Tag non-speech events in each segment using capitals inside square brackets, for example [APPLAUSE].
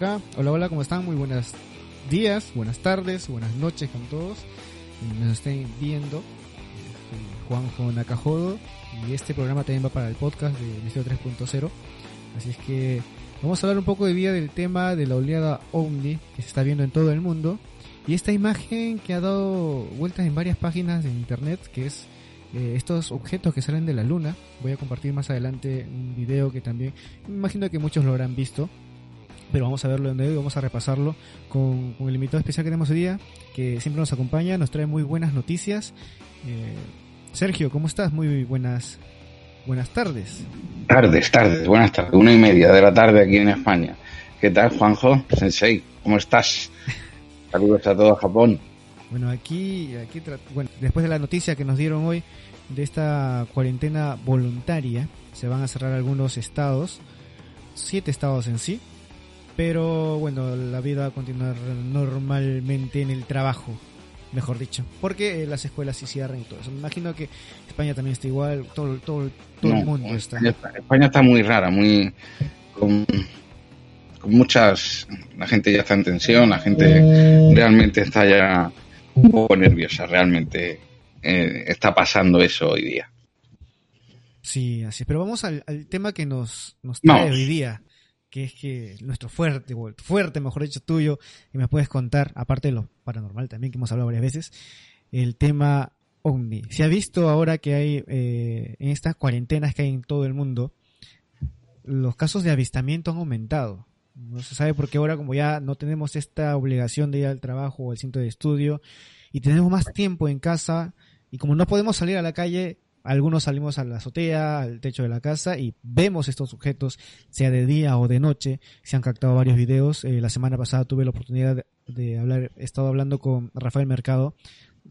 Hola, hola, ¿cómo están? Muy buenos días, buenas tardes, buenas noches con todos. Nos estén viendo. Soy Juanjo Nakajodo y este programa también va para el podcast de Misterio 3.0. Así es que vamos a hablar un poco de día del tema de la oleada OVNI que se está viendo en todo el mundo. Y esta imagen que ha dado vueltas en varias páginas de internet, que es eh, estos objetos que salen de la luna. Voy a compartir más adelante un video que también imagino que muchos lo habrán visto pero vamos a verlo en hoy, vamos a repasarlo con, el invitado especial que tenemos hoy día, que siempre nos acompaña, nos trae muy buenas noticias. Eh, Sergio, ¿cómo estás? Muy buenas, buenas tardes. Tardes, tardes, buenas tardes, una y media de la tarde aquí en España. ¿Qué tal, Juanjo? Sensei, ¿cómo estás? Saludos a todo Japón. Bueno, aquí, aquí bueno, después de la noticia que nos dieron hoy de esta cuarentena voluntaria, se van a cerrar algunos estados, siete estados en sí, pero bueno, la vida va a continuar normalmente en el trabajo, mejor dicho, porque las escuelas sí cierran y todo eso. Me imagino que España también está igual, todo, todo, todo el mundo está. España está muy rara, muy con, muchas, la gente ya está en tensión, la gente realmente está ya un poco nerviosa, realmente eh, está pasando eso hoy día. Sí, así Pero vamos al, tema que nos, nos trae hoy día que es que nuestro fuerte, fuerte, mejor dicho, tuyo, y me puedes contar, aparte de lo paranormal también, que hemos hablado varias veces, el tema OVNI. Se ha visto ahora que hay, eh, en estas cuarentenas que hay en todo el mundo, los casos de avistamiento han aumentado. No se sabe por qué ahora, como ya no tenemos esta obligación de ir al trabajo o al centro de estudio, y tenemos más tiempo en casa, y como no podemos salir a la calle, algunos salimos a la azotea, al techo de la casa y vemos estos objetos, sea de día o de noche. Se han captado varios videos. Eh, la semana pasada tuve la oportunidad de, hablar, he estado hablando con Rafael Mercado,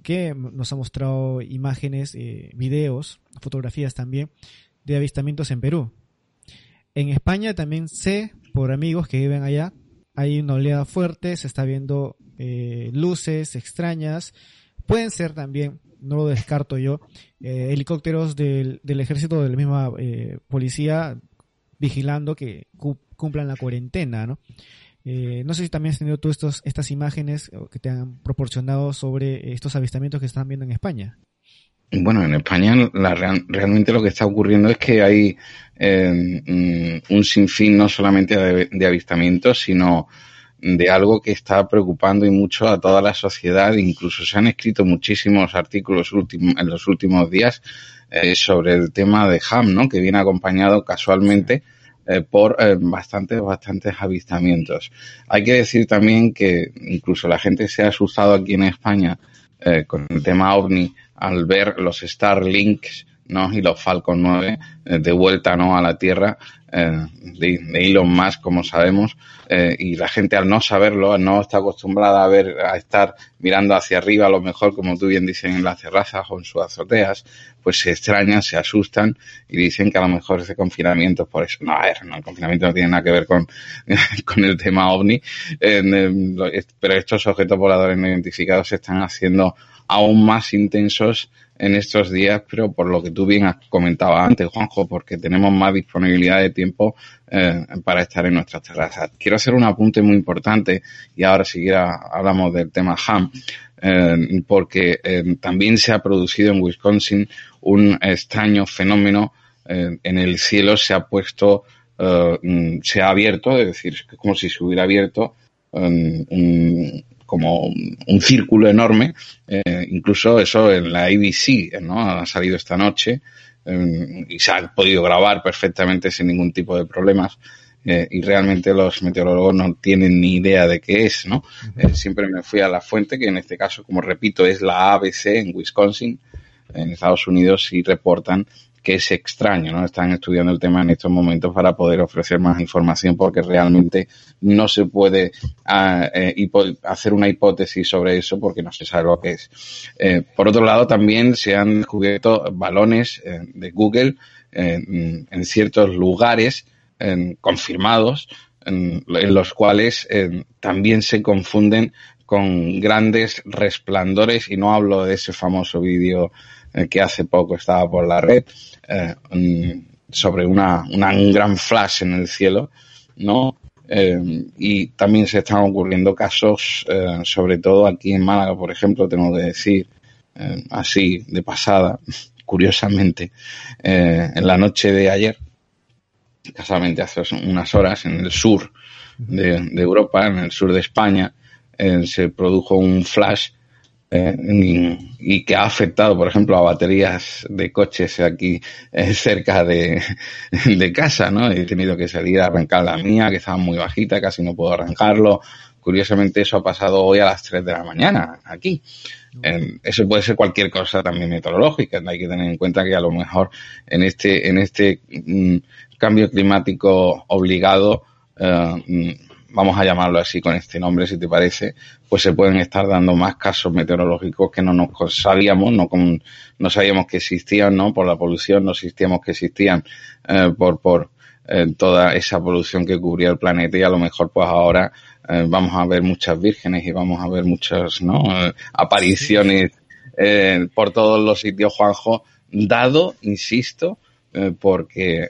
que nos ha mostrado imágenes, eh, videos, fotografías también de avistamientos en Perú. En España también sé, por amigos que viven allá, hay una oleada fuerte, se está viendo eh, luces extrañas. Pueden ser también no lo descarto yo, eh, helicópteros del, del, ejército de la misma eh, policía vigilando que cumplan la cuarentena, ¿no? Eh, no sé si también has tenido tú estos, estas imágenes que te han proporcionado sobre estos avistamientos que están viendo en España. Bueno, en España la, realmente lo que está ocurriendo es que hay mm, un sinfín no solamente de avistamientos, sino de algo que está preocupando y mucho a toda la sociedad. Incluso se han escrito muchísimos artículos en los últimos días eh, sobre el tema de Ham, ¿no? Que viene acompañado casualmente eh, por eh, bastantes, bastantes avistamientos. Hay que decir también que incluso la gente se ha asustado aquí en España con el tema OVNI al ver los Starlinks ¿no? y los Falcon 9 de vuelta ¿no? a la Tierra eh, de, de, Elon Musk, como sabemos, eh, y la gente al no saberlo, no está acostumbrada a ver, a estar mirando hacia arriba, a lo mejor, como tú bien dices, en las terrazas o en sus azoteas, pues se extrañan, se asustan y dicen que a lo mejor ese confinamiento es por eso. No, a ver, no, el confinamiento no tiene nada que ver con, [LAUGHS] con el tema ovni, pero estos objetos voladores no identificados se están haciendo aún más intensos en estos días, pero por lo que tú bien has comentado antes, Juanjo, porque tenemos más disponibilidad de tiempo eh, para estar en nuestras terrazas. Quiero hacer un apunte muy importante y ahora siquiera hablamos del tema HAM, eh, porque eh, también se ha producido en Wisconsin un extraño fenómeno en el cielo se ha puesto, mm, se ha abierto, es decir, como si se hubiera abierto un, como un círculo enorme, eh, incluso eso en la ABC, ¿no? Ha salido esta noche eh, y se ha podido grabar perfectamente sin ningún tipo de problemas. Eh, y realmente los meteorólogos no tienen ni idea de qué es, ¿no? siempre me fui a la fuente, que en este caso, como repito, es la ABC en Wisconsin, en Estados Unidos, y reportan que es extraño, ¿no? Están estudiando el tema en estos momentos para poder ofrecer más información porque realmente no se puede ah, eh, hacer una hipótesis sobre eso porque no se sabe lo que es. Eh, por otro lado, también se han descubierto balones eh, de Google en ciertos lugares confirmados en, los cuales también se confunden con grandes resplandores y no hablo de ese famoso vídeo que hace poco estaba por la red, eh, sobre una, un gran flash en el cielo, ¿no? Eh, y también se están ocurriendo casos, eh, sobre todo aquí en Málaga, por ejemplo, tengo que decir, así de pasada, [LAUGHS] curiosamente, en la noche de ayer, casualmente hace unas horas, en el sur de, de Europa, en el sur de España, se produjo un flash y, que ha afectado, por ejemplo, a baterías de coches aquí eh, cerca [LAUGHS] de, casa, ¿no? He tenido que salir a arrancar la mía, que estaba muy bajita, casi no puedo arrancarlo. Curiosamente, eso ha pasado hoy a las 3 de la mañana aquí. eso puede ser cualquier cosa también meteorológica. Hay que tener en cuenta que a lo mejor en este, en este mm, cambio climático obligado, eh, mm, vamos a llamarlo así con este nombre, si te parece, pues se pueden estar dando más casos meteorológicos que no nos sabíamos, no, no sabíamos que existían, ¿no? Por la polución, no existíamos que existían eh, por, por eh, toda esa polución que cubría el planeta y a lo mejor pues ahora eh, vamos a ver muchas vírgenes y vamos a ver muchas, ¿no? apariciones por todos los sitios, Juanjo, dado, insisto, porque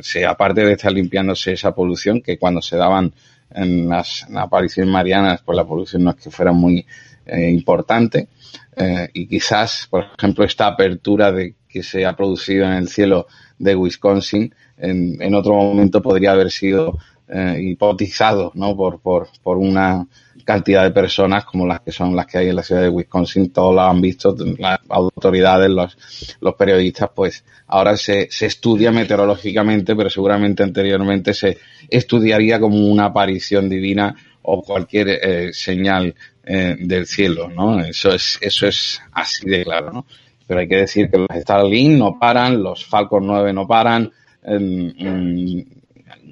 se aparte de estar limpiándose esa polución que cuando se daban en las, apariciones marianas, pues la polución no es que fuera muy eh, importante. Eh, y quizás, por ejemplo, esta apertura de que se ha producido en el cielo de Wisconsin, en, en otro momento podría haber sido eh, hipotizado ¿no? por, por, por una cantidad de personas como las que son las que hay en la ciudad de Wisconsin, todos lo han visto, las autoridades, los, periodistas, pues ahora se, se estudia meteorológicamente, pero seguramente anteriormente se estudiaría como una aparición divina o cualquier eh, señal eh, del cielo, ¿no? Eso es, eso es así de claro, ¿no? Pero hay que decir que los Starlink no paran, los Falcon 9 no paran,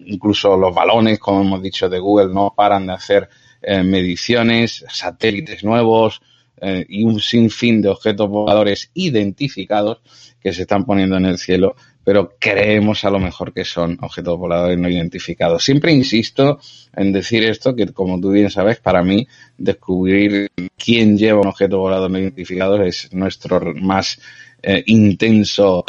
incluso los balones, como hemos dicho, de Google no paran de hacer eh, mediciones, satélites nuevos eh, y un sinfín de objetos voladores identificados que se están poniendo en el cielo, pero creemos a lo mejor que son objetos voladores no identificados. Siempre insisto en decir esto, que como tú bien sabes, para mí descubrir quién lleva un objeto volador no identificado es nuestro más eh, intenso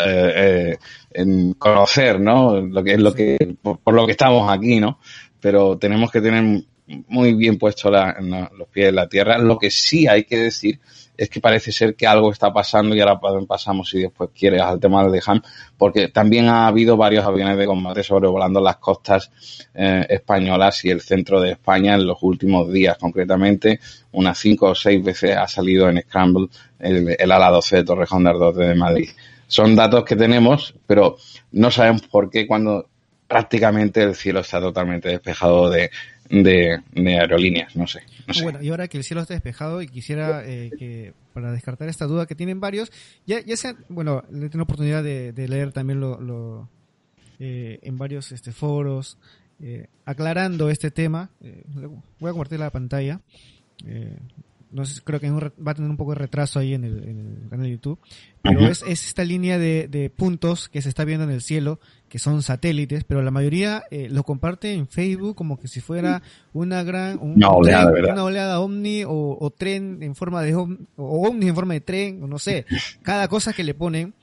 en conocer, ¿no? Lo que es lo que, por, lo que estamos aquí, ¿no? Pero tenemos que tener muy bien puesto los pies en la tierra. Lo que sí hay que decir es que parece ser que algo está pasando y ahora pasamos, si después quieres, al tema del Ham, porque también ha habido varios aviones de combate sobrevolando las costas eh, españolas y el centro de España en los últimos días. Concretamente, unas cinco o seis veces ha salido en Scramble el, el ala 12 de Torrejón de Ardoz de Madrid. Son datos que tenemos, pero no sabemos por qué cuando prácticamente el cielo está totalmente despejado de, de, aerolíneas, no sé, Bueno, y ahora que el cielo está despejado y quisiera eh, que, para descartar esta duda que tienen varios, ya, ya sea, bueno, he tenido oportunidad de, leer también lo, eh, en varios este, foros, eh, aclarando este tema, voy a compartir la pantalla, no sé, creo que va a tener un poco de retraso ahí en el, canal de YouTube, pero es, esta línea de, puntos que se está viendo en el cielo, que son satélites, pero la mayoría eh, lo comparte en Facebook como que si fuera una gran una, oleada, una oleada ovni o, tren en forma de o ovni en forma de tren, o no sé, [LAUGHS] cada cosa que le ponen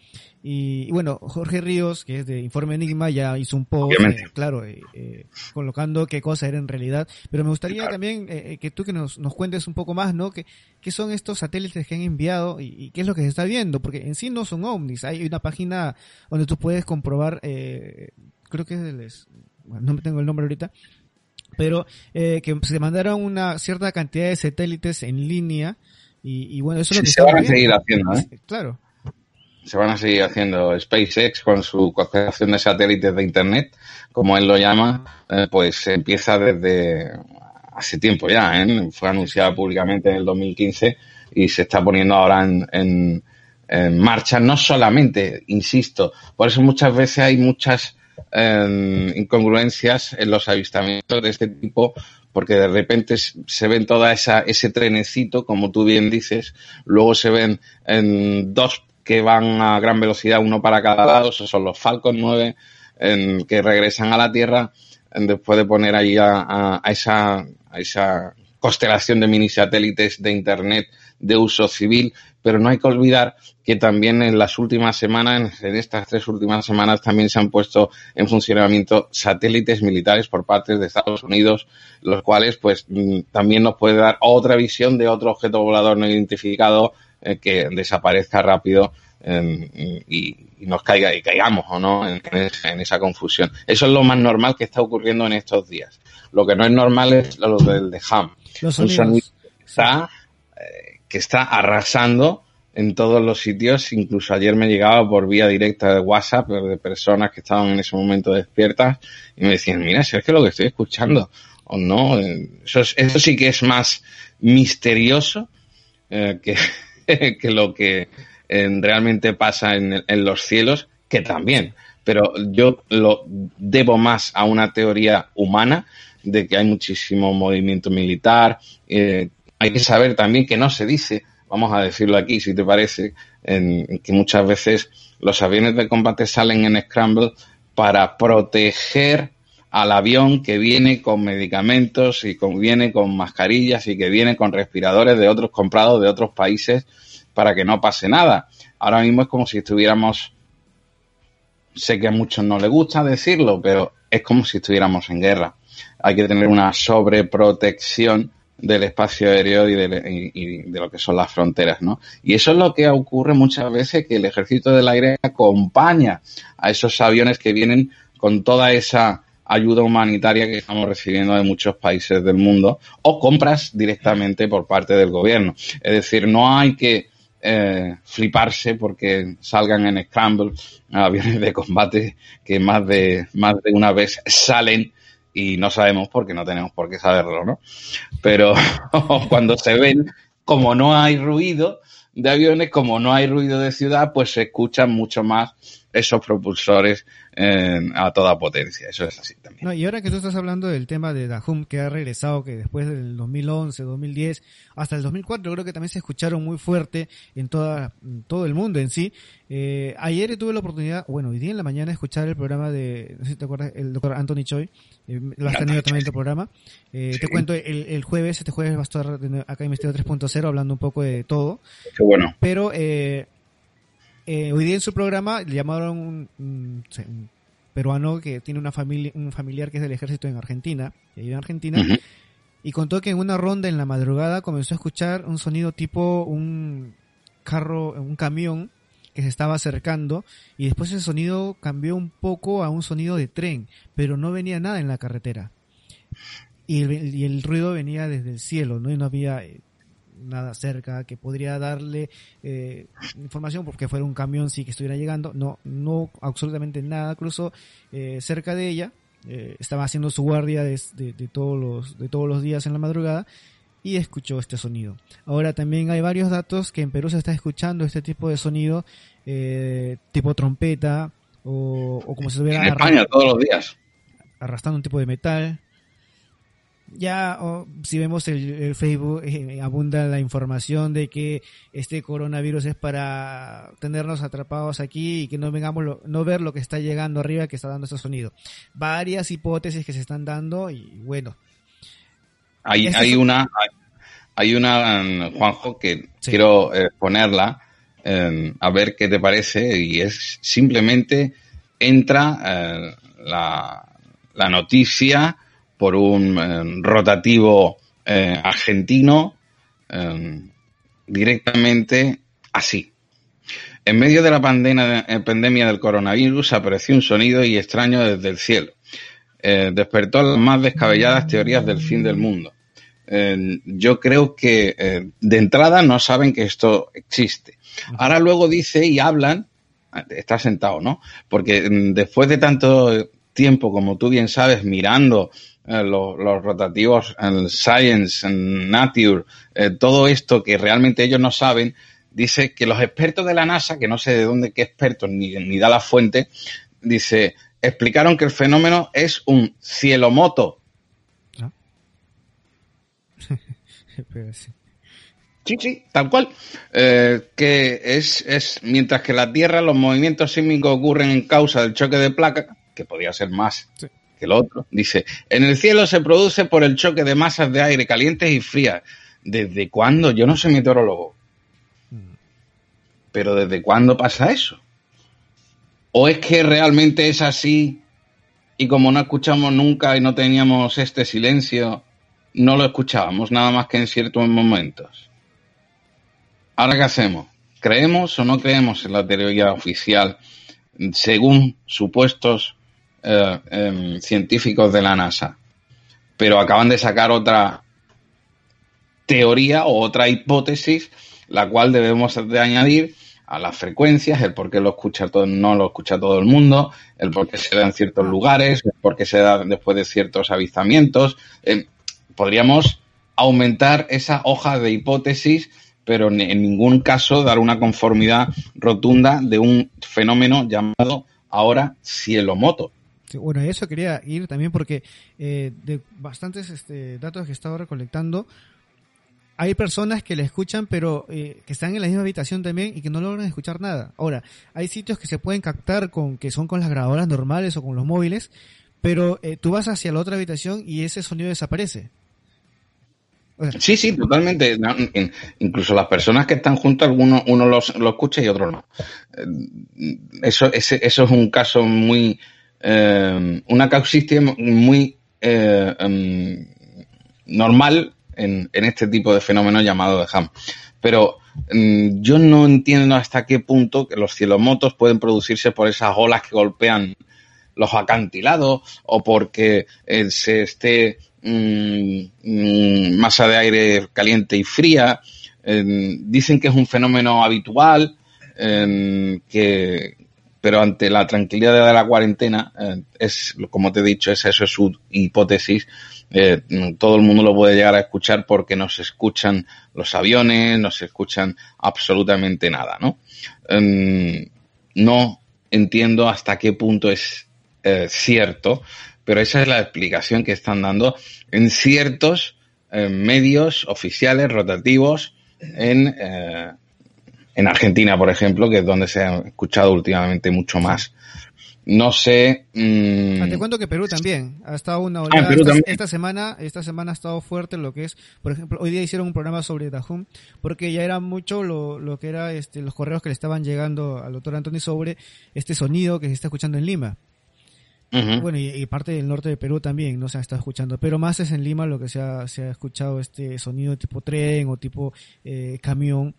Y, bueno, Jorge Ríos, que es de Informe Enigma, ya hizo un post, eh, claro, eh, eh, colocando qué cosa era en realidad. Pero me gustaría también que tú que nos, nos cuentes un poco más, ¿no? ¿Qué, ¿Qué son estos satélites que han enviado y, qué es lo que se está viendo? Porque en sí no son ovnis. Hay una página donde tú puedes comprobar, creo que es, no me tengo el nombre ahorita, pero que se mandaron una cierta cantidad de satélites en línea y, bueno, eso es lo que se van a seguir haciendo, ¿eh? Claro se van a seguir haciendo SpaceX con su constelación de satélites de Internet, como él lo llama, eh, pues empieza desde hace tiempo ya, ¿eh? fue anunciada públicamente en el 2015 y se está poniendo ahora en, marcha, no solamente, insisto, por eso muchas veces hay muchas em, incongruencias en los avistamientos de este tipo, porque de repente se ven toda esa ese trenecito, como tú bien dices, luego se ven en dos que van a gran velocidad, uno para cada lado, esos son los Falcon 9 en, que regresan a la Tierra después de poner ahí a, esa, a esa constelación de mini satélites de Internet de uso civil, pero no hay que olvidar que también en las últimas semanas, en estas tres últimas semanas, también se han puesto en funcionamiento satélites militares por parte de Estados Unidos, los cuales pues mm, también nos puede dar otra visión de otro objeto volador no identificado eh, que desaparezca rápido em, y, nos caiga y caigamos o no en, esa confusión. Eso es lo más normal que está ocurriendo en estos días. Lo que no es normal es lo del de Ham. Los un está, eh, que está arrasando en todos los sitios. Incluso ayer me llegaba por vía directa de WhatsApp de personas que estaban en ese momento despiertas y me decían, mira, si es que lo que estoy escuchando o no. Eso, eso sí que es más misterioso eh, que, [LAUGHS] que lo que eh, realmente pasa en, los cielos, que también. Pero yo lo debo más a una teoría humana de que hay muchísimo movimiento militar. Eh, hay que saber también que no se dice, vamos a decirlo aquí, si te parece, en, que muchas veces los aviones de combate salen en Scramble para proteger al avión que viene con medicamentos y que viene con mascarillas y que viene con respiradores de otros comprados de otros países para que no pase nada. Ahora mismo es como si estuviéramos, sé que a muchos no les gusta decirlo, pero es como si estuviéramos en guerra. Hay que tener una sobreprotección del espacio aéreo y de, y de, lo que son las fronteras, ¿no? Y eso es lo que ocurre muchas veces que el ejército del aire acompaña a esos aviones que vienen con toda esa ayuda humanitaria que estamos recibiendo de muchos países del mundo o compras directamente por parte del gobierno. Es decir, no hay que eh, fliparse porque salgan en Scramble [LAUGHS] aviones de combate que más de, más de una vez salen y no sabemos porque no tenemos por qué saberlo, ¿no? Pero [LAUGHS] cuando se ven, como no hay ruido de aviones, como no hay ruido de ciudad, pues se escuchan mucho más esos propulsores a toda potencia. Eso es así también. y ahora que tú estás hablando del tema de Dahum, que ha regresado, que después del 2011, 2010, hasta el 2004, creo que también se escucharon muy fuerte en, toda, todo el mundo en sí. Eh, ayer tuve la oportunidad, bueno, hoy día en la mañana, de escuchar el programa de, no sé si te acuerdas, el doctor Anthony Choi. Eh, lo has tenido también en tu programa. Eh, te cuento, el, jueves, este jueves va a estar acá en Misterio 3.0 hablando un poco de todo. Qué bueno. Pero, eh, eh, hoy día en su programa le llamaron un, peruano que tiene una familia, un familiar que es del ejército en Argentina, que vive en Argentina, y contó que en una ronda en la madrugada comenzó a escuchar un sonido tipo un carro, un camión que se estaba acercando y después ese sonido cambió un poco a un sonido de tren, pero no venía nada en la carretera. Y el, y el ruido venía desde el cielo, ¿no? Y no había eh, nada cerca que podría darle eh, información porque fuera un camión sí que estuviera llegando. No no absolutamente nada. Cruzó eh, cerca de ella eh, estaba haciendo su guardia de, todos los de todos los días en la madrugada y escuchó este sonido. Ahora también hay varios datos que en Perú se está escuchando este tipo de sonido tipo trompeta o, como se estuviera en España todos los días. arrastrando un tipo de metal ya si vemos el, Facebook eh, abunda la información de que este coronavirus es para tenernos atrapados aquí y que no vengamos no ver lo que está llegando arriba que está dando ese sonido. Varias hipótesis que se están dando y bueno. Hay, hay una hay una um, Juanjo que quiero eh, ponerla a ver qué te parece y es simplemente entra la, la, noticia por un rotativo argentino directamente así. En medio de la eh, pandemia, del coronavirus apareció un sonido y extraño desde el cielo. Eh, despertó las más descabelladas teorías del fin del mundo. Eh, yo creo que de entrada no saben que esto existe. Ahora luego dice y hablan, está sentado, ¿no? Porque mm, después de tanto tiempo, como tú bien sabes, mirando los, rotativos, el Science, el Nature, todo esto que realmente ellos no saben, dice que los expertos de la NASA, que no sé de dónde qué expertos ni, ni da la fuente, dice, explicaron que el fenómeno es un cielomoto. ¿Ah? [LAUGHS] sí. sí, tal cual. Eh, que es, es, mientras que la Tierra, los movimientos sísmicos ocurren en causa del choque de placas, que podría ser más que lo otro, dice, en el cielo se produce por el choque de masas de aire calientes y frías. ¿Desde cuándo? Yo no soy meteorólogo, pero ¿desde cuándo pasa eso? ¿O es que realmente es así y como no escuchamos nunca y no teníamos este silencio, no lo escuchábamos nada más que en ciertos momentos? ¿Ahora qué hacemos? ¿Creemos o no creemos en la teoría oficial según supuestos eh, em, científicos de la NASA? Pero acaban de sacar otra teoría o otra hipótesis, la cual debemos de añadir a las frecuencias, el por qué lo escucha todo, no lo escucha todo el mundo, el por qué se da en ciertos lugares, el por qué se da después de ciertos avistamientos. Eh, podríamos aumentar esa hoja de hipótesis, pero en, ningún caso dar una conformidad rotunda de un fenómeno llamado ahora cielomoto. Sí, bueno, eso quería ir también porque eh, de bastantes este, datos que he estado recolectando, hay personas que le escuchan, pero eh, que están en la misma habitación también y que no logran escuchar nada. Ahora, hay sitios que se pueden captar con que son con las grabadoras normales o con los móviles, pero eh, tú vas hacia la otra habitación y ese sonido desaparece. sí, sí, totalmente. incluso las personas que están juntas, uno, uno los, lo escucha y otro no. Eh, eso, ese, eso es un caso muy, una casuística muy em, normal en, este tipo de fenómeno llamado de Ham. Pero mm, yo no entiendo hasta qué punto que los cielomotos pueden producirse por esas olas que golpean los acantilados o porque eh, se esté mm, mm, masa de aire caliente y fría. dicen que es un fenómeno habitual, que, pero ante la tranquilidad de la cuarentena, eh, es, como te he dicho, es eso es su hipótesis, eh, todo el mundo lo puede llegar a escuchar porque no se escuchan los aviones, no se escuchan absolutamente nada, ¿no? Em, no entiendo hasta qué punto es eh, cierto, pero esa es la explicación que están dando en ciertos medios oficiales rotativos en, en Argentina, por ejemplo, que es donde se ha escuchado últimamente mucho más no sé. Mm, te cuento que Perú también ha estado una ah, oleada. esta, semana, esta semana ha estado fuerte lo que es, por ejemplo, hoy día hicieron un programa sobre Dajum, porque ya era mucho lo, lo que era este, los correos que le estaban llegando al doctor Antonio sobre este sonido que se está escuchando en Lima. Bueno, y, parte del norte de Perú también no se ha estado escuchando, pero más es en Lima lo que se ha, se ha escuchado este sonido tipo tren o tipo eh, camión.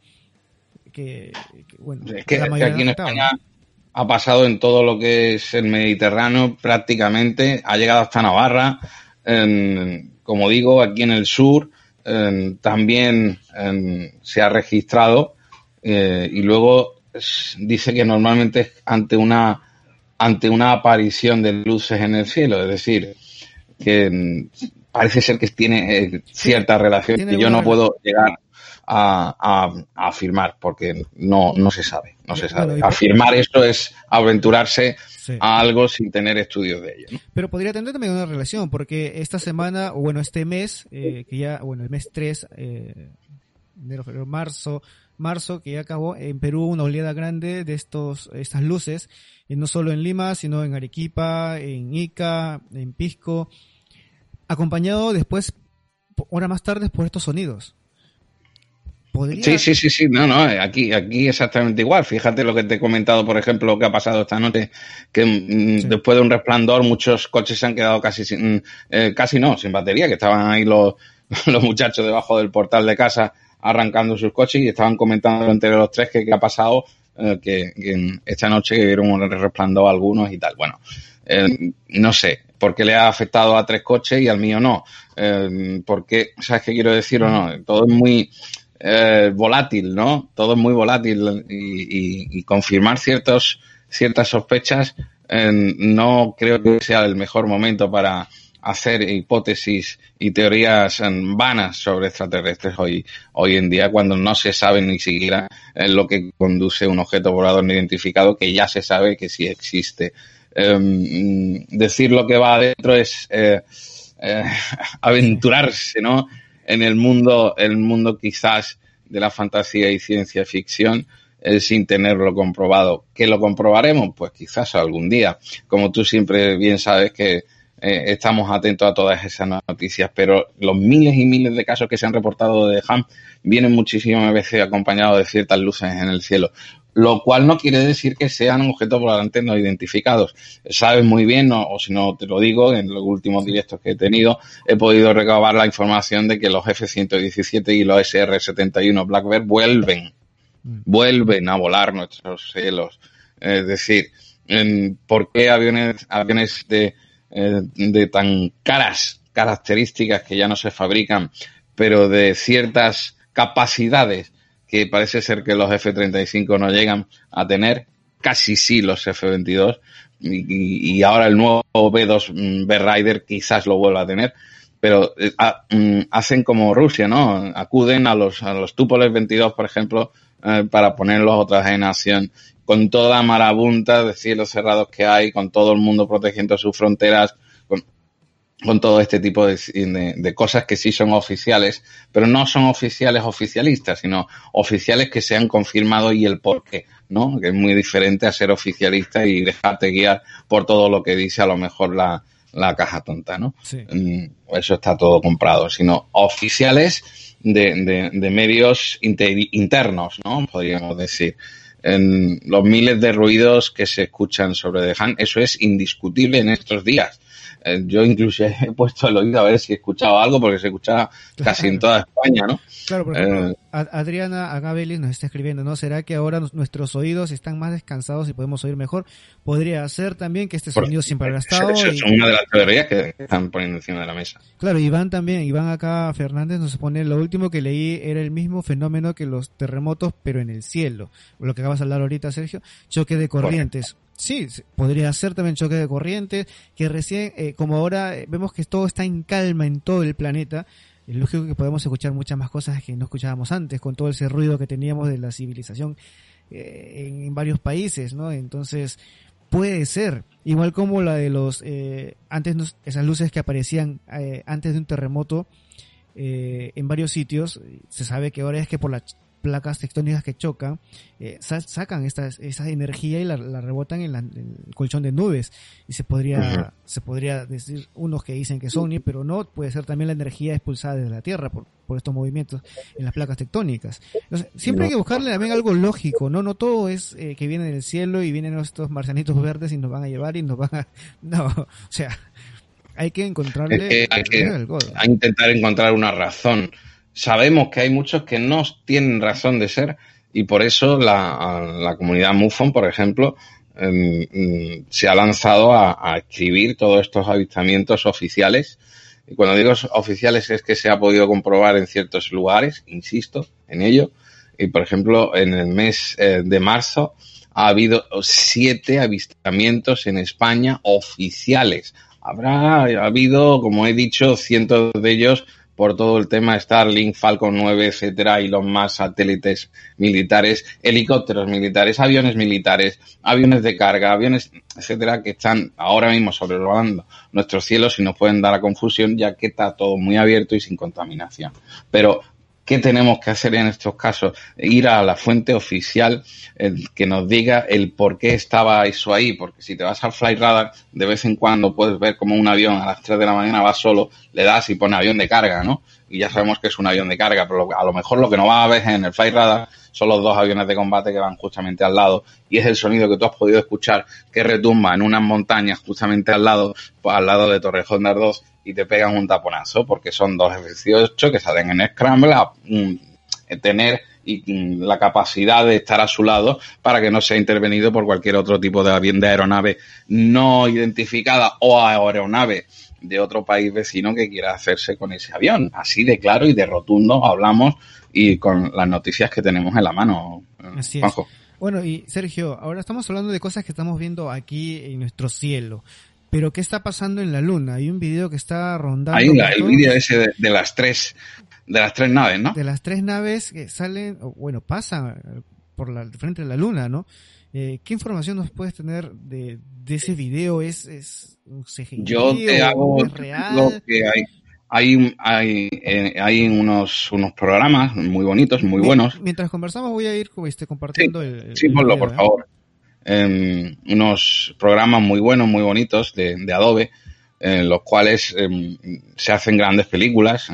Que, bueno, es que, aquí en España, ha pasado en todo lo que es el Mediterráneo prácticamente, ha llegado hasta Navarra, como digo, aquí en el sur también se ha registrado eh, y luego dice que normalmente es ante una ante una aparición de luces en el cielo, es decir, que parece ser que tiene eh, cierta relación que yo no puedo llegar a, afirmar, porque no, no se sabe, no se sabe. Afirmar esto es aventurarse a algo sin tener estudios de ello. Pero podría tener también una relación, porque esta semana, o bueno, este mes, eh, que ya, bueno, el mes 3, eh, enero, febrero, marzo, marzo, que ya acabó, en Perú una oleada grande de estos, estas luces, y no solo en Lima, sino en Arequipa, en Ica, en Pisco, acompañado después, hora más tarde, por estos sonidos. Sí, sí, sí, sí, no, no, aquí, aquí exactamente igual. Fíjate lo que te he comentado, por ejemplo, lo que ha pasado esta noche, que mm, después de un resplandor muchos coches se han quedado casi sin, eh, casi no, sin batería, que estaban ahí los, [LAUGHS] los muchachos debajo del portal de casa arrancando sus coches y estaban comentando entre los tres que, ha pasado, eh, que, esta noche vieron un resplandor algunos y tal. Bueno, eh, no sé, por qué le ha afectado a tres coches y al mío no. Porque, ¿sabes qué quiero decir o no? Todo es muy eh, volátil, ¿no? Todo muy volátil y, confirmar ciertos, ciertas sospechas eh, no creo que sea el mejor momento para hacer hipótesis y teorías vanas sobre extraterrestres hoy, hoy en día cuando no se sabe ni siquiera lo que conduce un objeto volador no identificado que ya se sabe que sí existe. Em, decir lo que va adentro es eh, eh, [LAUGHS] aventurarse, ¿no? En el mundo, el mundo quizás de la fantasía y ciencia ficción eh, sin tenerlo comprobado. ¿Que lo comprobaremos? Pues quizás algún día. Como tú siempre bien sabes que estamos atentos a todas esas noticias, pero los miles y miles de casos que se han reportado de Ham vienen muchísimas veces acompañados de ciertas luces en el cielo lo cual no quiere decir que sean objetos volantes no identificados. Sabes muy bien, o si no te lo digo, en los últimos directos que he tenido, he podido recabar la información de que los F-117 y los SR-71 Blackbird vuelven, mm. vuelven a volar nuestros cielos. Es decir, ¿por qué aviones, aviones de, eh, de tan caras características que ya no se fabrican, pero de ciertas capacidades que parece ser que los F-35 no llegan a tener, casi sí los F-22, y, ahora el nuevo B-2 mm, B-Rider quizás lo vuelva a tener, pero eh, mm, hacen como Rusia, ¿no? Acuden a los, a los Tupolev 22, por ejemplo, eh, para ponerlos otra generación con toda marabunta de cielos cerrados que hay, con todo el mundo protegiendo sus fronteras, con todo este tipo de, cosas que sí son oficiales, pero no son oficiales oficialistas, sino oficiales que se han confirmado y el por qué, ¿no? Que es muy diferente a ser oficialista y dejarte guiar por todo lo que dice a lo mejor la, la caja tonta, ¿no? Mm, eso está todo comprado, sino oficiales de, de, medios internos, ¿no? Podríamos decir. En los miles de ruidos que se escuchan sobre Dejan, eso es indiscutible en estos días yo incluso [LAUGHS] he puesto el oído a ver si he escuchado algo porque se escuchaba casi en toda España, ¿no? Claro, por ejemplo, eh, Adriana Agabelis nos está escribiendo, ¿no? ¿Será que ahora nuestros oídos están más descansados y podemos oír mejor? Podría ser también que este sonido siempre habrá [LAUGHS] estado. Eso, es una de las teorías que están poniendo encima de la mesa. Claro, Iván también, Iván acá Fernández nos pone, lo último que leí era el mismo fenómeno que los terremotos, pero en el cielo. Lo que acabas de hablar ahorita, Sergio, choque de corrientes. Sí, podría ser también choque de corrientes, que recién, eh, como ahora eh, vemos que todo está en calma en todo el planeta, es lógico que podemos escuchar muchas más cosas que no escuchábamos antes, con todo ese ruido que teníamos de la civilización eh, en, varios países, ¿no? Entonces, puede ser, igual como la de los, antes esas luces que aparecían antes de un terremoto, en varios sitios, se sabe que ahora es que por la placas tectónicas que chocan, eh, sacan esta, esa energía y la, rebotan en, el colchón de nubes. Y se podría, se podría decir unos que dicen que son, pero no, puede ser también la energía expulsada desde la Tierra por, por estos movimientos en las placas tectónicas. siempre hay que buscarle también algo lógico, ¿no? No todo es eh, que viene del cielo y vienen estos marcianitos verdes y nos van a llevar y nos van a... [LAUGHS] No, o sea, hay que encontrarle... hay que intentar encontrar una razón sabemos que hay muchos que no tienen razón de ser y por eso la, comunidad MUFON, por ejemplo, em, se ha lanzado a, escribir todos estos avistamientos oficiales. Y cuando digo oficiales es que se ha podido comprobar en ciertos lugares, insisto en ello. Y por ejemplo, en el mes eh, de marzo ha habido siete avistamientos en España oficiales. Habrá habido, como he dicho, cientos de ellos por todo el tema Starlink, Falcon 9, etcétera, y los más satélites militares, helicópteros militares, aviones militares, aviones de carga, aviones, etcétera, que están ahora mismo sobrevolando nuestros cielos y nos pueden dar a confusión ya que está todo muy abierto y sin contaminación. Pero ¿Qué tenemos que hacer en estos casos? Ir a la fuente oficial que nos diga el por qué estaba eso ahí, porque si te vas al Flight Radar, de vez en cuando puedes ver como un avión a las 3 de la mañana va solo, le das y pone avión de carga, ¿no? Y ya sabemos que es un avión de carga, pero a lo mejor lo que no va a ver en el Flight Radar son los dos aviones de combate que van justamente al lado y es el sonido que tú has podido escuchar que retumba en unas montañas justamente al lado, al lado de Torrejón de Ardoz y te pegan un taponazo porque son dos F-18 que salen en Scramble a mm, tener y mm, la capacidad de estar a su lado para que no sea intervenido por cualquier otro tipo de avión de aeronave no identificada o aeronave de otro país vecino que quiera hacerse con ese avión. Así de claro y de rotundo hablamos y con las noticias que tenemos en la mano. Así es. Bueno, y Sergio, ahora estamos hablando de cosas que estamos viendo aquí en nuestro cielo. Pero ¿qué está pasando en la Luna? Hay un video que está rondando. Hay el video ese de, las tres de las tres naves, ¿no? De las tres naves que salen, bueno, pasan por la frente de la Luna, ¿no? Eh, ¿Qué información nos puedes tener de, ese video? ¿Es, es un CGI? Yo te hago lo que hay. Hay, hay, eh, hay unos, unos programas muy bonitos, muy buenos. Mientras conversamos voy a ir este, compartiendo el, Sí, ponlo, por ¿eh? favor. Em, unos programas muy buenos, muy bonitos de, Adobe, en los cuales em, se hacen grandes películas,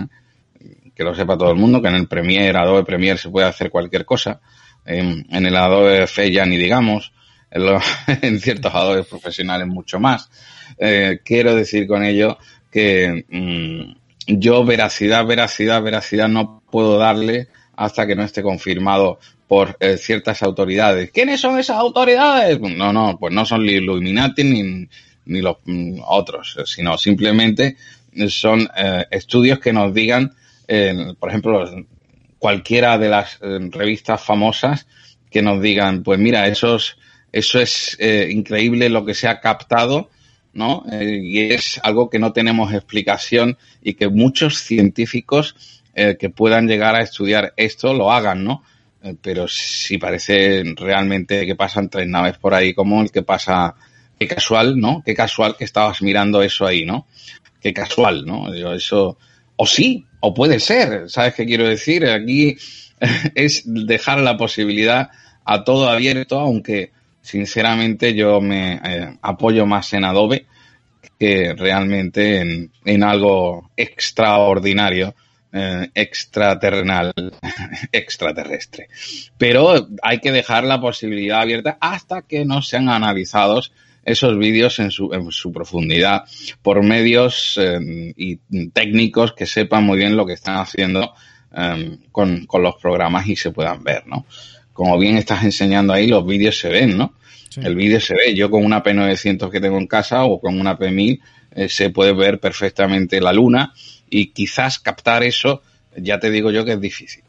que lo sepa todo el mundo, que en el Premiere, Adobe Premiere se puede hacer cualquier cosa, en, el Adobe Fe ya ni digamos, en, [LAUGHS] ciertos Adobe profesionales mucho más. Eh, quiero decir con ello que mm, yo veracidad, veracidad, veracidad no puedo darle hasta que no esté confirmado por eh, ciertas autoridades. ¿Quiénes son esas autoridades? No, no, pues no son ni Illuminati ni, ni los mm, otros, sino simplemente son eh, estudios que nos digan, por ejemplo, cualquiera de las eh, revistas famosas que nos digan, pues mira, eso es, eso es eh, increíble lo que se ha captado, ¿no? Eh, y es algo que no tenemos explicación y que muchos científicos que puedan llegar a estudiar esto lo hagan, ¿no? pero si parece realmente que pasan tres naves por ahí, como el que pasa, qué casual, ¿no? Qué casual que estabas mirando eso ahí, ¿no? Qué casual, ¿no? Eso, o sí, o puede ser, ¿sabes qué quiero decir? Aquí [LAUGHS] es dejar la posibilidad a todo abierto, aunque sinceramente yo me eh, apoyo más en Adobe que realmente en, algo extraordinario, eh, extraterrenal, [LAUGHS] extraterrestre. Pero hay que dejar la posibilidad abierta hasta que no sean analizados esos vídeos en su, en su profundidad por medios em, y técnicos que sepan muy bien lo que están haciendo em, con, los programas y se puedan ver, ¿no? Como bien estás enseñando ahí, los vídeos se ven, ¿no? El vídeo se ve. Yo con una P900 que tengo en casa o con una P1000 eh, se puede ver perfectamente la luna y quizás captar eso, ya te digo yo que es difícil.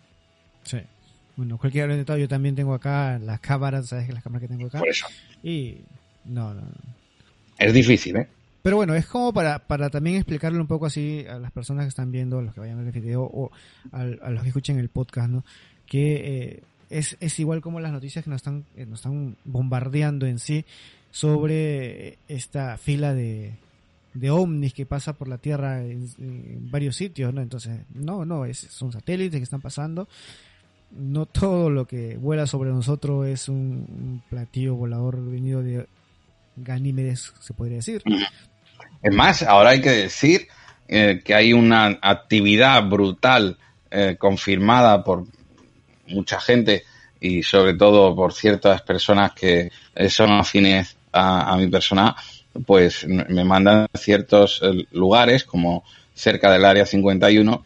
Sí. Bueno, cualquier intentado, yo también tengo acá las cámaras, ¿sabes? Las cámaras que tengo acá. Por eso. Y no, no. Es difícil, ¿eh? Pero bueno, es como para, para también explicarle un poco así a las personas que están viendo, a los que vayan a ver el video o a, los que escuchen el podcast, ¿no? Que eh, es, es igual como las noticias que nos están, eh, nos están bombardeando en sí sobre esta fila de, de ovnis que pasa por la Tierra en, varios sitios, ¿no? Entonces, no, no, es, son satélites que están pasando. No todo lo que vuela sobre nosotros es un platillo volador venido de Ganímedes, se podría decir. Es más, ahora hay que decir eh, que hay una actividad brutal eh, confirmada por mucha gente y sobre todo por ciertas personas que eh, son afines a, mi persona, pues me mandan ciertos lugares como cerca del área 51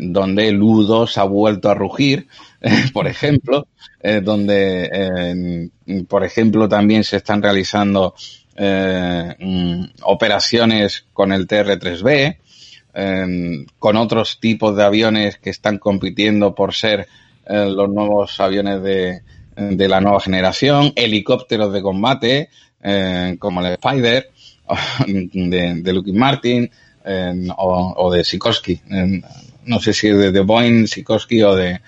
donde el U2 ha vuelto a rugir, [LAUGHS] por ejemplo, eh, donde, por ejemplo, también se están realizando eh, mm, operaciones con el TR-3B, con otros tipos de aviones que están compitiendo por ser eh, los nuevos aviones de, de, la nueva generación, helicópteros de combate, como el Spider, de, de Lockheed Martin, o, o, de Sikorsky. no sé si de, Boeing, Sikorsky o de,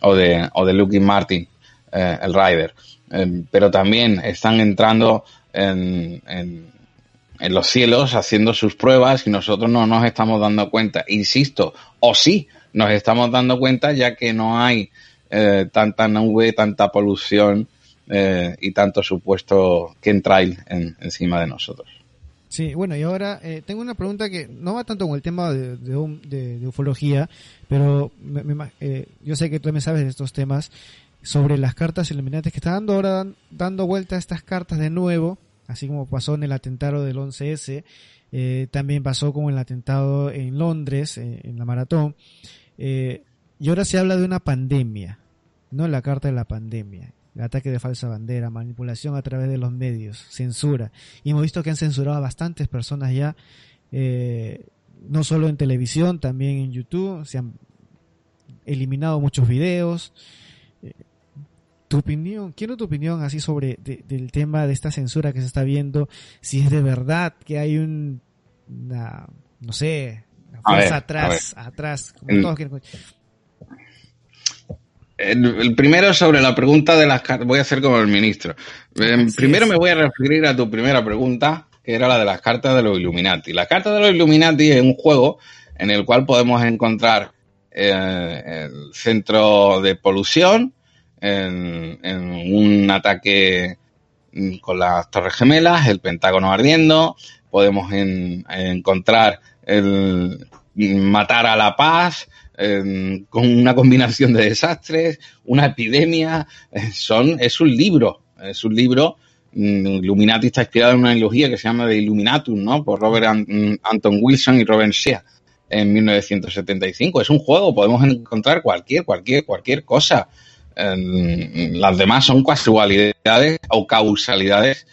o de, o de Lockheed Martin. Eh, el rider. Eh, pero también están entrando en, en, los cielos haciendo sus pruebas y nosotros no nos estamos dando cuenta. Insisto, o sí nos estamos dando cuenta ya que no hay eh, tanta nube, tanta polución eh, y tanto supuesto que en, encima de nosotros. Sí, bueno, y ahora eh, tengo una pregunta que no va tanto con el tema de, de, ufología, pero yo sé que tú me sabes de estos temas sobre las cartas iluminantes que está dando ahora dando vuelta a estas cartas de nuevo, así como pasó en el atentado del 11S, también pasó como el atentado en Londres, en la maratón. Eh, y ahora se habla de una pandemia, ¿no? La carta de la pandemia. El ataque de falsa bandera, manipulación a través de los medios, censura. Y hemos visto que han censurado a bastantes personas ya, eh, no solo en televisión, también en YouTube. Se han eliminado muchos videos. Eh, tu opinión, quiero tu opinión así sobre del tema de esta censura que se está viendo, si es de verdad que hay un, no sé, atrás, atrás, como todos quieren el, primero sobre la pregunta de las cartas, voy a hacer como el ministro. Em, primero me voy a referir a tu primera pregunta, que era la de las cartas de los Illuminati. La carta de los Illuminati es un juego en el cual podemos encontrar eh, el centro de polución, en, un ataque con las Torres Gemelas, el Pentágono ardiendo, podemos encontrar el matar a la paz, con una combinación de desastres, una epidemia, eh, son, es un libro, es un libro, mm, Illuminati está inspirado en una ideología que se llama de Illuminatum, ¿no? Por Robert Anton Wilson y Robert Shea en 1975. Es un juego, podemos encontrar cualquier, cualquier, cualquier cosa. las demás son casualidades o causalidades,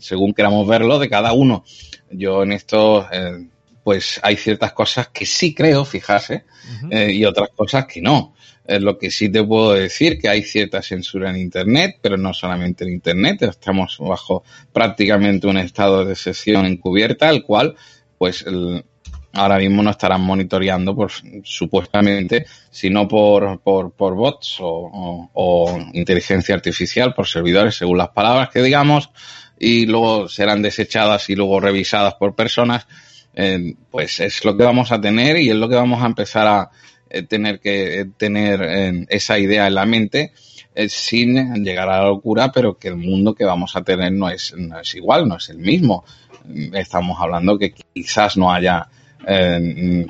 según queramos verlo, de cada uno. Yo en esto eh, pues hay ciertas cosas que sí creo, fijarse, eh, y otras cosas que no. Es lo que sí te puedo decir, que hay cierta censura en Internet, pero no solamente en Internet, estamos bajo prácticamente un estado de sesión encubierta, el cual, pues, ahora mismo no estarán monitoreando, por, supuestamente, sino por, por, por bots o, o inteligencia artificial, por servidores, según las palabras que digamos, y luego serán desechadas y luego revisadas por personas eh, pues es lo que vamos a tener y es lo que vamos a empezar a eh, tener que eh, tener esa idea en la mente sin llegar a la locura, pero que el mundo que vamos a tener no es, no es igual, no es el mismo. Estamos hablando que quizás no haya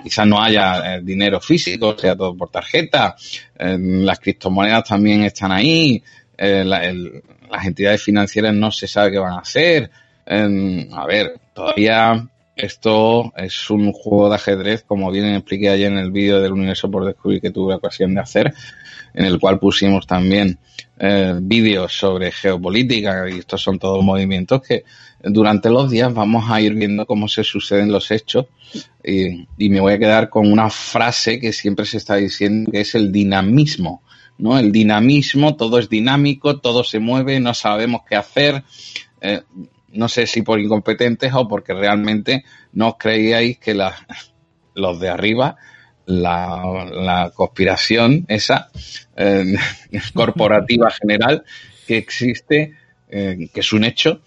quizás no haya dinero físico, sea todo por tarjeta, las criptomonedas también están ahí, las entidades financieras no se sabe qué van a hacer. a ver, todavía esto es un juego de ajedrez, como bien expliqué ayer en el vídeo del universo por descubrir que tuve ocasión de hacer, en el cual pusimos también eh, vídeos sobre geopolítica, y estos son todos movimientos que durante los días vamos a ir viendo cómo se suceden los hechos y, y me voy a quedar con una frase que siempre se está diciendo que es el dinamismo. ¿no? El dinamismo, todo es dinámico, todo se mueve, no sabemos qué hacer. Eh, no sé si por incompetentes o porque realmente no os creíais que los de arriba, la, conspiración esa eh, [LAUGHS] corporativa general que existe, eh, que es un hecho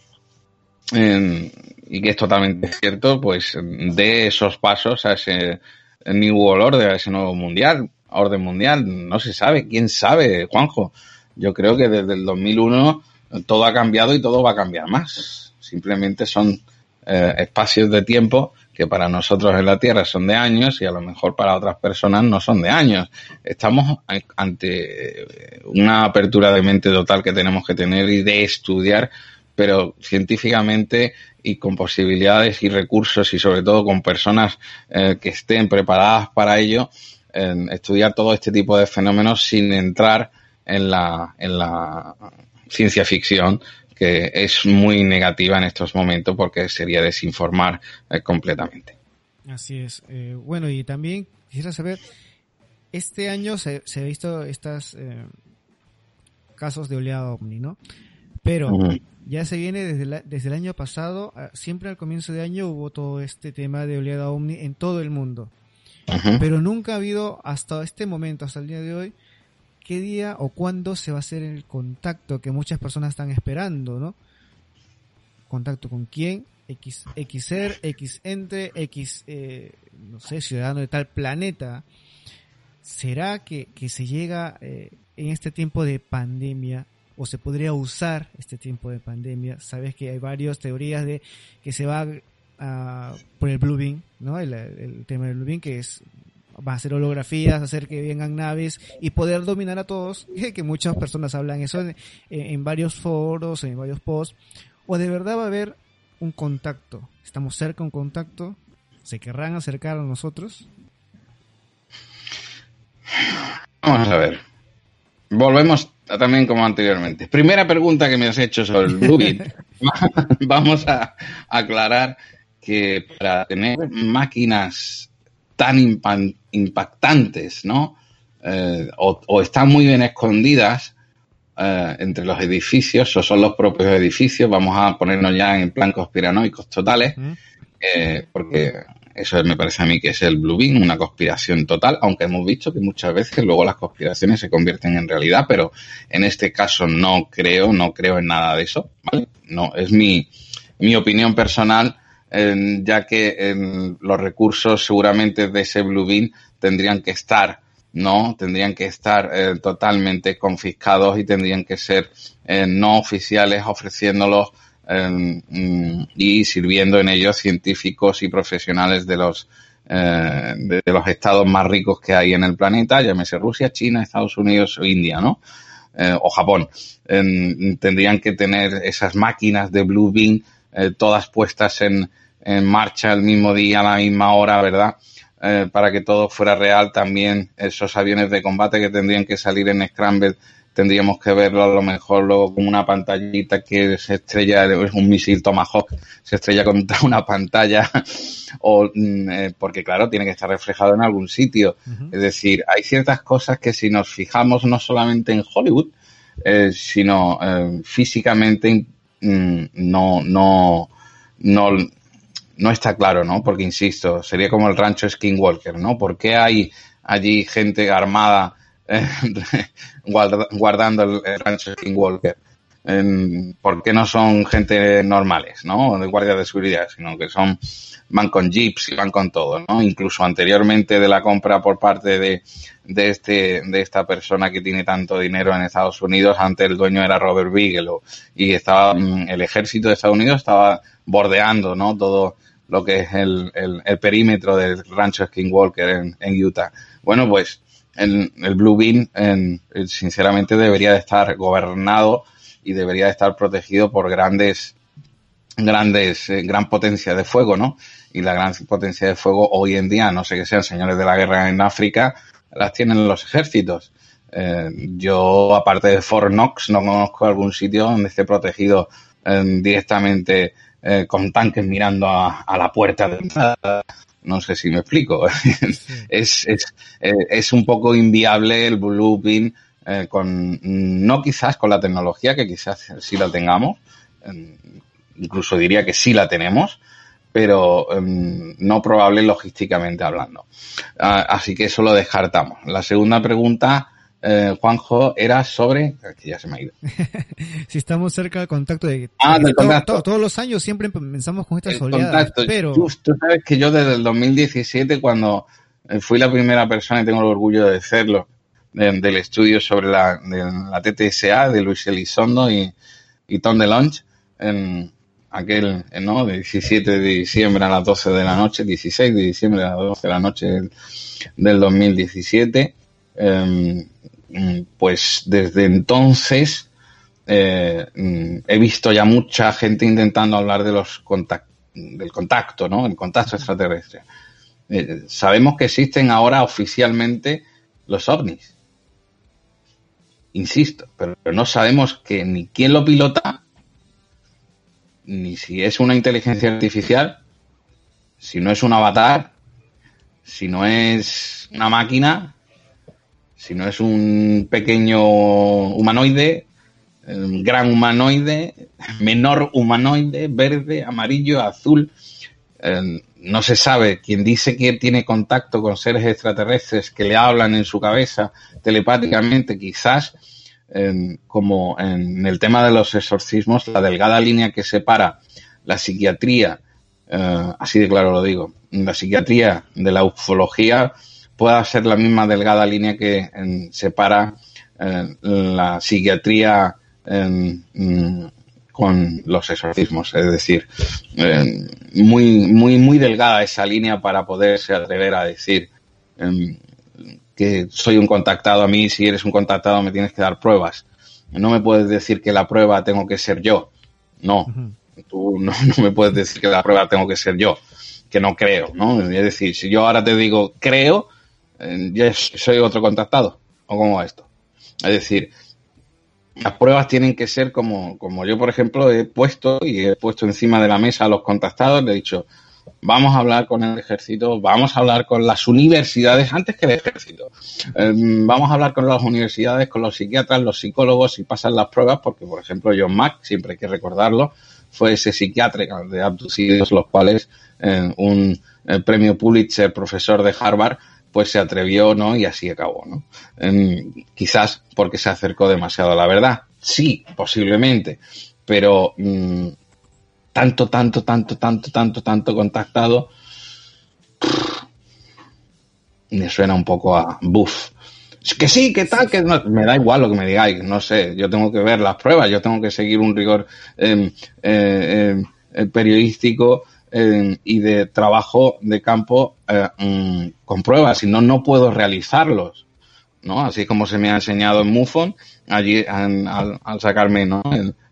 eh, y que es totalmente cierto, pues de esos pasos a ese New World Order, a ese nuevo mundial, orden mundial, no se sabe, quién sabe, Juanjo. Yo creo que desde el 2001 todo ha cambiado y todo va a cambiar más Simplemente son eh, espacios de tiempo que para nosotros en la Tierra son de años y a lo mejor para otras personas no son de años. Estamos ante eh, una apertura de mente total que tenemos que tener y de estudiar, pero científicamente y con posibilidades y recursos y sobre todo con personas eh, que estén preparadas para ello, estudiar todo este tipo de fenómenos sin entrar en la, en la ciencia ficción que es muy negativa en estos momentos porque sería desinformar eh, completamente. Así es. Eh, bueno, y también quisiera saber, este año se, se ha visto estos eh, casos de oleada ovni, ¿no? Pero ya se viene desde, desde el año pasado, siempre al comienzo de año hubo todo este tema de oleada ovni en todo el mundo. Pero nunca ha habido hasta este momento, hasta el día de hoy, qué día o cuándo se va a hacer el contacto que muchas personas están esperando, ¿no? Contacto con quién, X, ser, X ente, X, eh, no sé, ciudadano de tal planeta. ¿será que, se llega eh, en este tiempo de pandemia o se podría usar este tiempo de pandemia? Sabes que hay varias teorías de que se va a, por el Blue Beam, ¿no? El, tema del Blue que es va a hacer holografías, hacer que vengan naves y poder dominar a todos, [LAUGHS] que muchas personas hablan eso en, en varios foros, en varios posts, o de verdad va a haber un contacto, estamos cerca de un contacto, se querrán acercar a nosotros. Vamos a ver. Volvemos también como anteriormente. Primera pregunta que me has hecho sobre el. [LAUGHS] [LAUGHS] Vamos a aclarar que para tener máquinas tan impactantes, ¿no? Eh, o, están muy bien escondidas eh, entre los edificios, o son los propios edificios, vamos a ponernos ya en plan conspiranoicos totales, eh, porque eso me parece a mí que es el Blue Beam, una conspiración total, aunque hemos visto que muchas veces luego las conspiraciones se convierten en realidad, pero en este caso no creo, no creo en nada de eso, ¿vale? No, es mi, mi opinión personal, ya que los recursos seguramente de ese Blue Beam tendrían que estar no tendrían que estar eh, totalmente confiscados y tendrían que ser eh, no oficiales ofreciéndolos Em, y sirviendo en ellos científicos y profesionales de los eh, de, los estados más ricos que hay en el planeta, llámese Rusia, China, Estados Unidos o India, ¿no? Eh, o Japón. Em, tendrían que tener esas máquinas de Blue Beam eh, todas puestas en, en marcha el mismo día, a la misma hora, ¿verdad? para que todo fuera real, también esos aviones de combate que tendrían que salir en Scramble tendríamos que verlo a lo mejor luego como una pantallita que se estrella, es un misil Tomahawk, se estrella contra una pantalla, [LAUGHS] o mm, eh, porque claro, tiene que estar reflejado en algún sitio. Es decir, hay ciertas cosas que si nos fijamos no solamente en Hollywood, eh, sino eh, físicamente mm, no, no, no, no está claro, ¿no? Porque insisto, sería como el rancho Skinwalker, ¿no? ¿Por qué hay allí gente armada [LAUGHS] guardando el, rancho Skinwalker. ¿Por qué no son gente normales, no? De guardias de seguridad, sino que son, van con jeeps y van con todo, ¿no? Incluso anteriormente de la compra por parte de, de este, de esta persona que tiene tanto dinero en Estados Unidos, antes el dueño era Robert Bigelow y estaba, mm, el ejército de Estados Unidos estaba bordeando, ¿no? Todo lo que es el, el, perímetro del rancho Skinwalker en, en Utah. Bueno, pues el, el Blue Beam, en, sinceramente, debería de estar gobernado y debería de estar protegido por grandes, grandes, eh, gran potencia de fuego, ¿no? Y la gran potencia de fuego hoy en día, no sé que sean señores de la guerra en África, las tienen los ejércitos. Eh, yo, aparte de Fort Knox, no conozco algún sitio donde esté protegido eh, directamente con tanques mirando a, a la puerta de entrada no sé si me explico. [LAUGHS] es, es, es, un poco inviable el Blue Beam eh, con, no quizás con la tecnología, que quizás sí la tengamos, em, incluso diría que sí la tenemos, pero em, no probable logísticamente hablando. Ah, así que eso lo descartamos. La segunda pregunta eh, Juanjo, era sobre. Aquí ya se me ha ido. [LAUGHS] si estamos cerca del contacto de. Ah, del contacto. todos los años siempre pensamos con estas oleadas. Pero. Tú, sabes que yo desde el 2017, cuando eh, fui la primera persona, y tengo el orgullo de serlo, del estudio sobre la, de la TTSA de Luis Elizondo y, y Tom DeLonge, en aquel, ¿no? 17 de diciembre a las 12 de la noche, 16 de diciembre a las 12 de la noche del, del 2017. Eh, Mm, pues desde entonces eh, he visto ya mucha gente intentando hablar de los del contacto, ¿no? El contacto extraterrestre. Eh, sabemos que existen ahora oficialmente los ovnis. Insisto, pero no sabemos que ni quién lo pilota, ni si es una inteligencia artificial, si no es un avatar, si no es una máquina, si no es un pequeño humanoide, gran humanoide, [LAUGHS] menor humanoide, verde, amarillo, azul. Eh, no se sabe. Quien dice que tiene contacto con seres extraterrestres que le hablan en su cabeza telepáticamente, quizás, eh, como en el tema de los exorcismos, la delgada línea que separa la psiquiatría, eh, así de claro lo digo, la psiquiatría de la ufología, pueda ser la misma delgada línea que separa la psiquiatría mm, con los exorcismos. Es decir, muy, muy, muy delgada esa línea para poderse atrever a decir em, que soy un contactado a mí, si eres un contactado me tienes que dar pruebas. No me puedes decir que la prueba tengo que ser yo. No, tú [LAUGHS] no, me puedes decir que la prueba tengo que ser yo, que no creo, ¿no? Es decir, si yo ahora te digo creo, eh, yo soy otro contactado, o como esto. Es decir, las pruebas tienen que ser como, como yo, por ejemplo, he puesto y he puesto encima de la mesa a los contactados, le he dicho, vamos a hablar con el ejército, vamos a hablar con las universidades antes que el ejército. Em, vamos a hablar con las universidades, con los psiquiatras, los psicólogos y pasan las pruebas, porque por ejemplo John Mack, siempre hay que recordarlo, fue ese psiquiatra de abducidos, los cuales eh, un eh, premio Pulitzer, profesor de Harvard, pues se atrevió, ¿no? Y así acabó, ¿no? Quizás porque se acercó demasiado a la verdad. Sí, posiblemente. Pero mm, tanto, tanto, tanto, tanto, tanto, tanto contactado, me suena un poco a buff. Que sí, que tal, que me da igual lo que me digáis, no sé, yo tengo que ver las pruebas, yo tengo que seguir un rigor em, eh, em, eh, periodístico y de trabajo de campo eh, mm, con pruebas, si no, no puedo realizarlos. ¿no? Así como se me ha enseñado en MUFON, allí al, sacarme ¿no?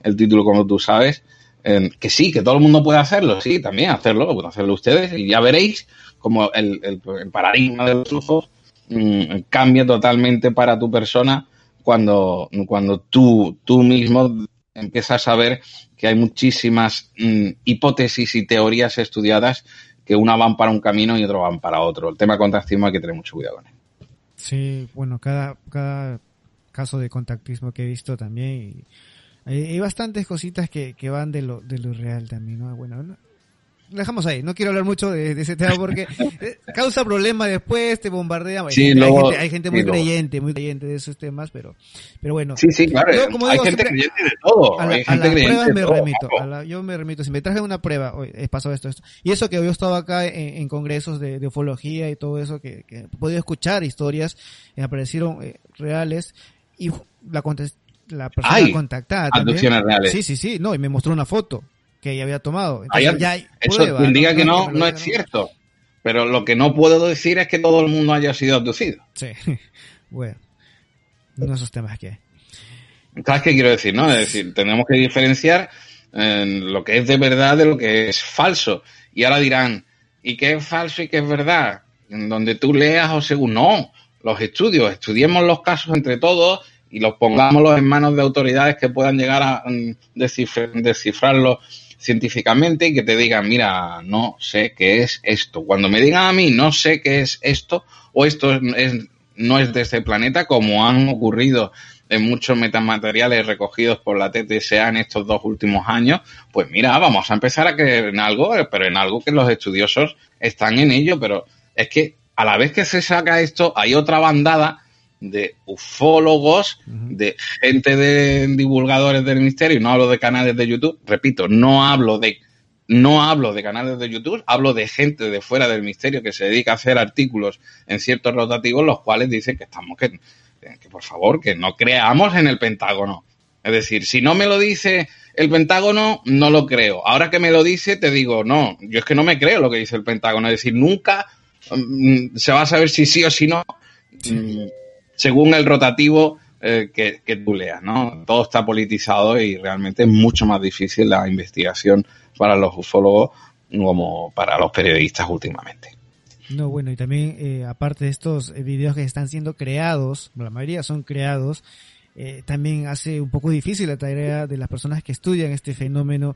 el, título, como tú sabes, que sí, que todo el mundo puede hacerlo, sí, también hacerlo, pueden hacerlo ustedes y ya veréis como el, el, paradigma de los flujos mm, cambia totalmente para tu persona cuando, cuando tú, tú mismo empiezas a ver que hay muchísimas mm, hipótesis y teorías estudiadas que una van para un camino y otro van para otro. El tema contactismo hay que tener mucho cuidado con él. Sí, bueno, cada, cada caso de contactismo que he visto también hay, bastantes cositas que, que, van de lo, de lo real también, ¿no? Bueno, lo dejamos ahí. No quiero hablar mucho de, ese tema porque eh, causa problemas después, te bombardea. Sí, hay, luego, gente, hay, gente, muy creyente, muy creyente de esos temas, pero, pero bueno. Sí, sí, claro. hay gente creyente de todo. A, hay gente creyente me remito. yo me remito. Si me traje una prueba, hoy pasó esto, esto. Y eso que yo he estado acá en, en congresos de, de, ufología y todo eso, que, que he podido escuchar historias, me aparecieron eh, reales y la contestación la persona contactada. Abducciones reales. Sí, sí, sí. No, y me mostró una foto que ella había tomado. ya eso indica que no, no, es cierto. Pero lo que no puedo decir es que todo el mundo haya sido abducido. Sí. [LAUGHS] Bueno. De esos temas que hay. ¿Sabes qué quiero decir? No? Es decir, tenemos que diferenciar lo que es de verdad de lo que es falso. Y ahora dirán, ¿y qué es falso y qué es verdad? En donde tú leas o según. No, los estudios. Estudiemos los casos entre todos y los pongámoslos en manos de autoridades que puedan llegar a mm, descifrarlo científicamente y que te digan, mira, no sé qué es esto. Cuando me digan a mí, no sé qué es esto, o esto es, no es de este planeta, como han ocurrido en muchos metamateriales recogidos por la TTSA en estos dos últimos años, pues mira, vamos a empezar a creer en algo, pero en algo que los estudiosos están en ello, pero es que a la vez que se saca esto, hay otra bandada de ufólogos, de gente de divulgadores del misterio, no hablo de canales de YouTube, repito, no hablo de no hablo de canales de YouTube, hablo de gente de fuera del misterio que se dedica a hacer artículos en ciertos rotativos, los cuales dicen que estamos que, que por favor, que no creamos en el Pentágono. Es decir, si no me lo dice el Pentágono, no lo creo. Ahora que me lo dice, te digo, no, yo es que no me creo lo que dice el Pentágono. Es decir, nunca mm, se va a saber si sí o si no. Mm, según el rotativo eh, que, que, tú leas, ¿no? Todo está politizado y realmente es mucho más difícil la investigación para los ufólogos como para los periodistas últimamente. No, bueno, y también eh, aparte de estos eh, videos que están siendo creados, la mayoría son creados, también hace un poco difícil la tarea de las personas que estudian este fenómeno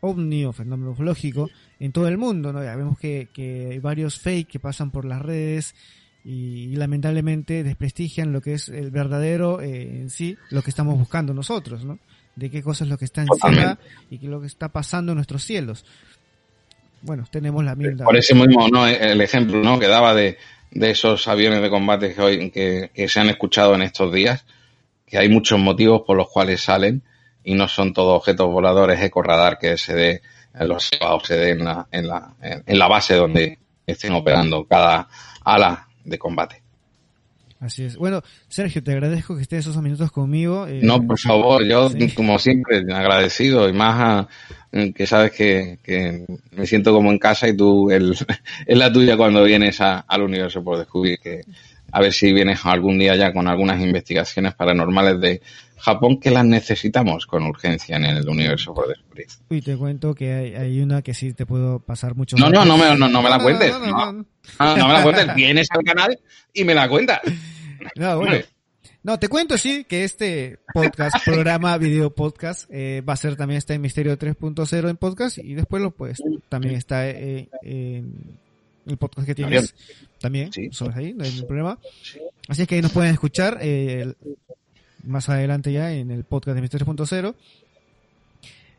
ovni o fenómeno ufológico en todo el mundo, ¿no? Ya vemos que, que hay varios fake que pasan por las redes, y, lamentablemente desprestigian lo que es el verdadero eh, en sí, lo que estamos buscando nosotros, ¿no? De qué cosas es lo que está encima y qué es lo que está pasando en nuestros cielos. Bueno, tenemos la misma. Por ese mismo, ¿no? El ejemplo, ¿no? Que daba de, de esos aviones de combate que, hoy, que, que se han escuchado en estos días, que hay muchos motivos por los cuales salen y no son todos objetos voladores eco-radar que se dé los se dé en la, en la, en la base donde estén operando cada ala de combate. Así es. Bueno, Sergio, te agradezco que estés esos minutos conmigo. Eh, no, por favor, yo como siempre agradecido y más a, que sabes que, que, me siento como en casa y tú el, [LAUGHS] es la tuya cuando vienes al universo por descubrir que a ver si vienes algún día ya con algunas investigaciones paranormales de Japón que las necesitamos con urgencia en el universo por descubrir. Y te cuento que hay, una que sí te puedo pasar mucho. No, no, no me, no, me la cuentes. No, no, me la cuentes. Vienes al canal y me la cuentas. No, bueno. No, te cuento sí que este podcast, [LAUGHS] programa, video podcast, eh, va a ser también está en Misterio 3.0 en podcast y después lo pues también está eh, en el podcast que tienes también, sí. ahí, no hay ningún problema. Así es que ahí nos pueden escuchar eh, más adelante ya en el podcast de Misterio 3.0.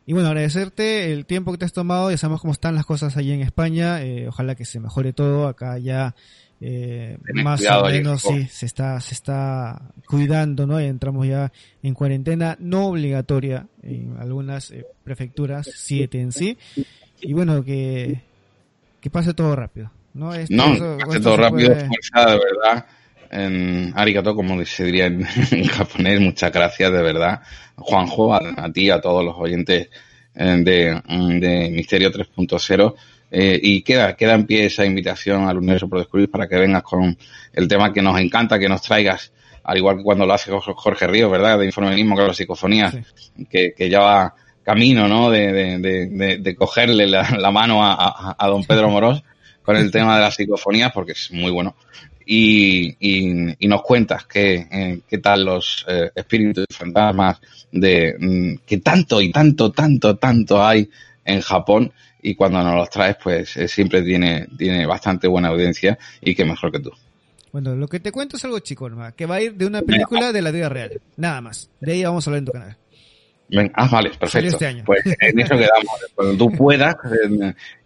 Y bueno, agradecerte el tiempo que te has tomado, ya sabemos cómo están las cosas allí en España, eh, ojalá que se mejore todo, acá ya eh, más o menos sí, se está, se está cuidando, ¿no? entramos ya en cuarentena no obligatoria en algunas eh, prefecturas, siete en sí. Y bueno, que, que pase todo rápido, ¿no? no, pase todo rápido, de verdad. En arigato, como se diría [LAUGHS] en, japonés, muchas gracias, de verdad. Juanjo, a, a ti, a todos los oyentes eh, de, de Misterio 3.0 eh, y queda, queda en pie esa invitación al universo por descubrir para que vengas con el tema que nos encanta, que nos traigas, al igual que cuando lo hace Jorge Ríos, ¿verdad? De informismo con las psicofonías, que, que ya va camino, ¿no? De, de, de, cogerle la, mano a, a, don Pedro Morós con el tema de las psicofonías, porque es muy bueno. Y, y, nos cuentas qué, eh, qué tal los eh, espíritus y fantasmas de mm, que tanto y tanto, tanto, tanto hay en Japón y cuando nos los traes, pues eh, siempre tiene, tiene bastante buena audiencia y que mejor que tú. Bueno, lo que te cuento es algo chico, nomás, que va a ir de una película de la vida real, nada más. De ahí vamos a hablar en tu canal. Ah, vale, perfecto. Este pues en eso quedamos. Cuando tú puedas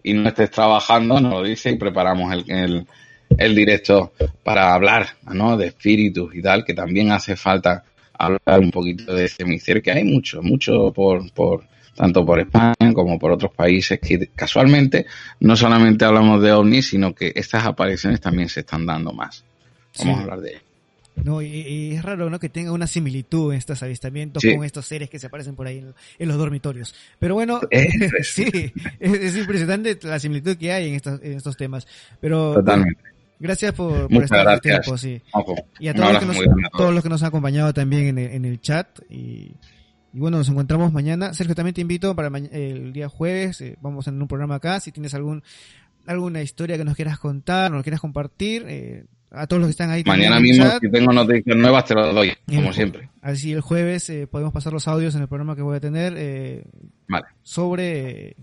y no estés trabajando, nos lo dices y preparamos el, el, el, directo para hablar ¿no? de espíritus y tal, que también hace falta hablar un poquito de ese misterio, que hay mucho, mucho por, por, tanto por España como por otros países que casualmente no solamente hablamos de ovnis, sino que estas apariciones también se están dando más. Vamos a hablar de ello. No, y, es raro, ¿no? Que tenga una similitud en estos avistamientos con estos seres que se aparecen por ahí en, los dormitorios. Pero bueno, [LAUGHS] [LAUGHS] sí, es, impresionante la similitud que hay en estos, en estos temas. Pero Totalmente. gracias por, por estar este tiempo, sí. Y a todos los, que nos, todos los que nos han acompañado también en el, en el chat y y bueno, nos encontramos mañana. Sergio, también te invito para el día jueves. Eh, vamos en un programa acá. Si tienes algún alguna historia que nos quieras contar, nos quieras compartir, eh, a todos los que están ahí. Mañana mismo, si tengo noticias nuevas, te lo doy, como siempre. Así el jueves eh, podemos pasar los audios en el programa que voy a tener eh, vale. sobre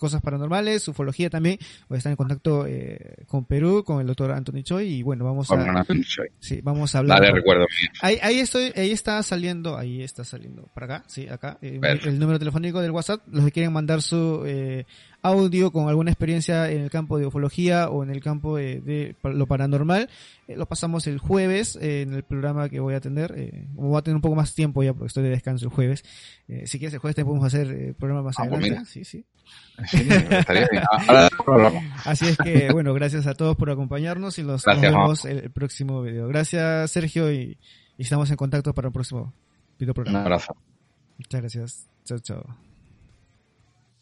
cosas paranormales, ufología también. Voy a estar en contacto eh, con Perú, con el doctor Anthony Choi y bueno, vamos a Sí, vamos a hablar. Dale, recuerdo Ahí, ahí estoy, ahí está saliendo, ahí está saliendo para acá, sí, acá, eh, el número telefónico del WhatsApp, los que quieren mandar su eh, audio con alguna experiencia en el campo de ufología o en el campo de, lo paranormal, eh, lo pasamos el jueves eh, en el programa que voy a tener. Eh, voy a tener un poco más tiempo ya porque estoy de descanso el jueves. Eh, si quieres el jueves te podemos hacer el programa más ah, pues adelante. sí, sí. [LAUGHS] Así es que, bueno, gracias a todos por acompañarnos y los vemos el, próximo video. Gracias, Sergio, y, y, estamos en contacto para el próximo video programa. Un abrazo. Muchas gracias. Chao, chao.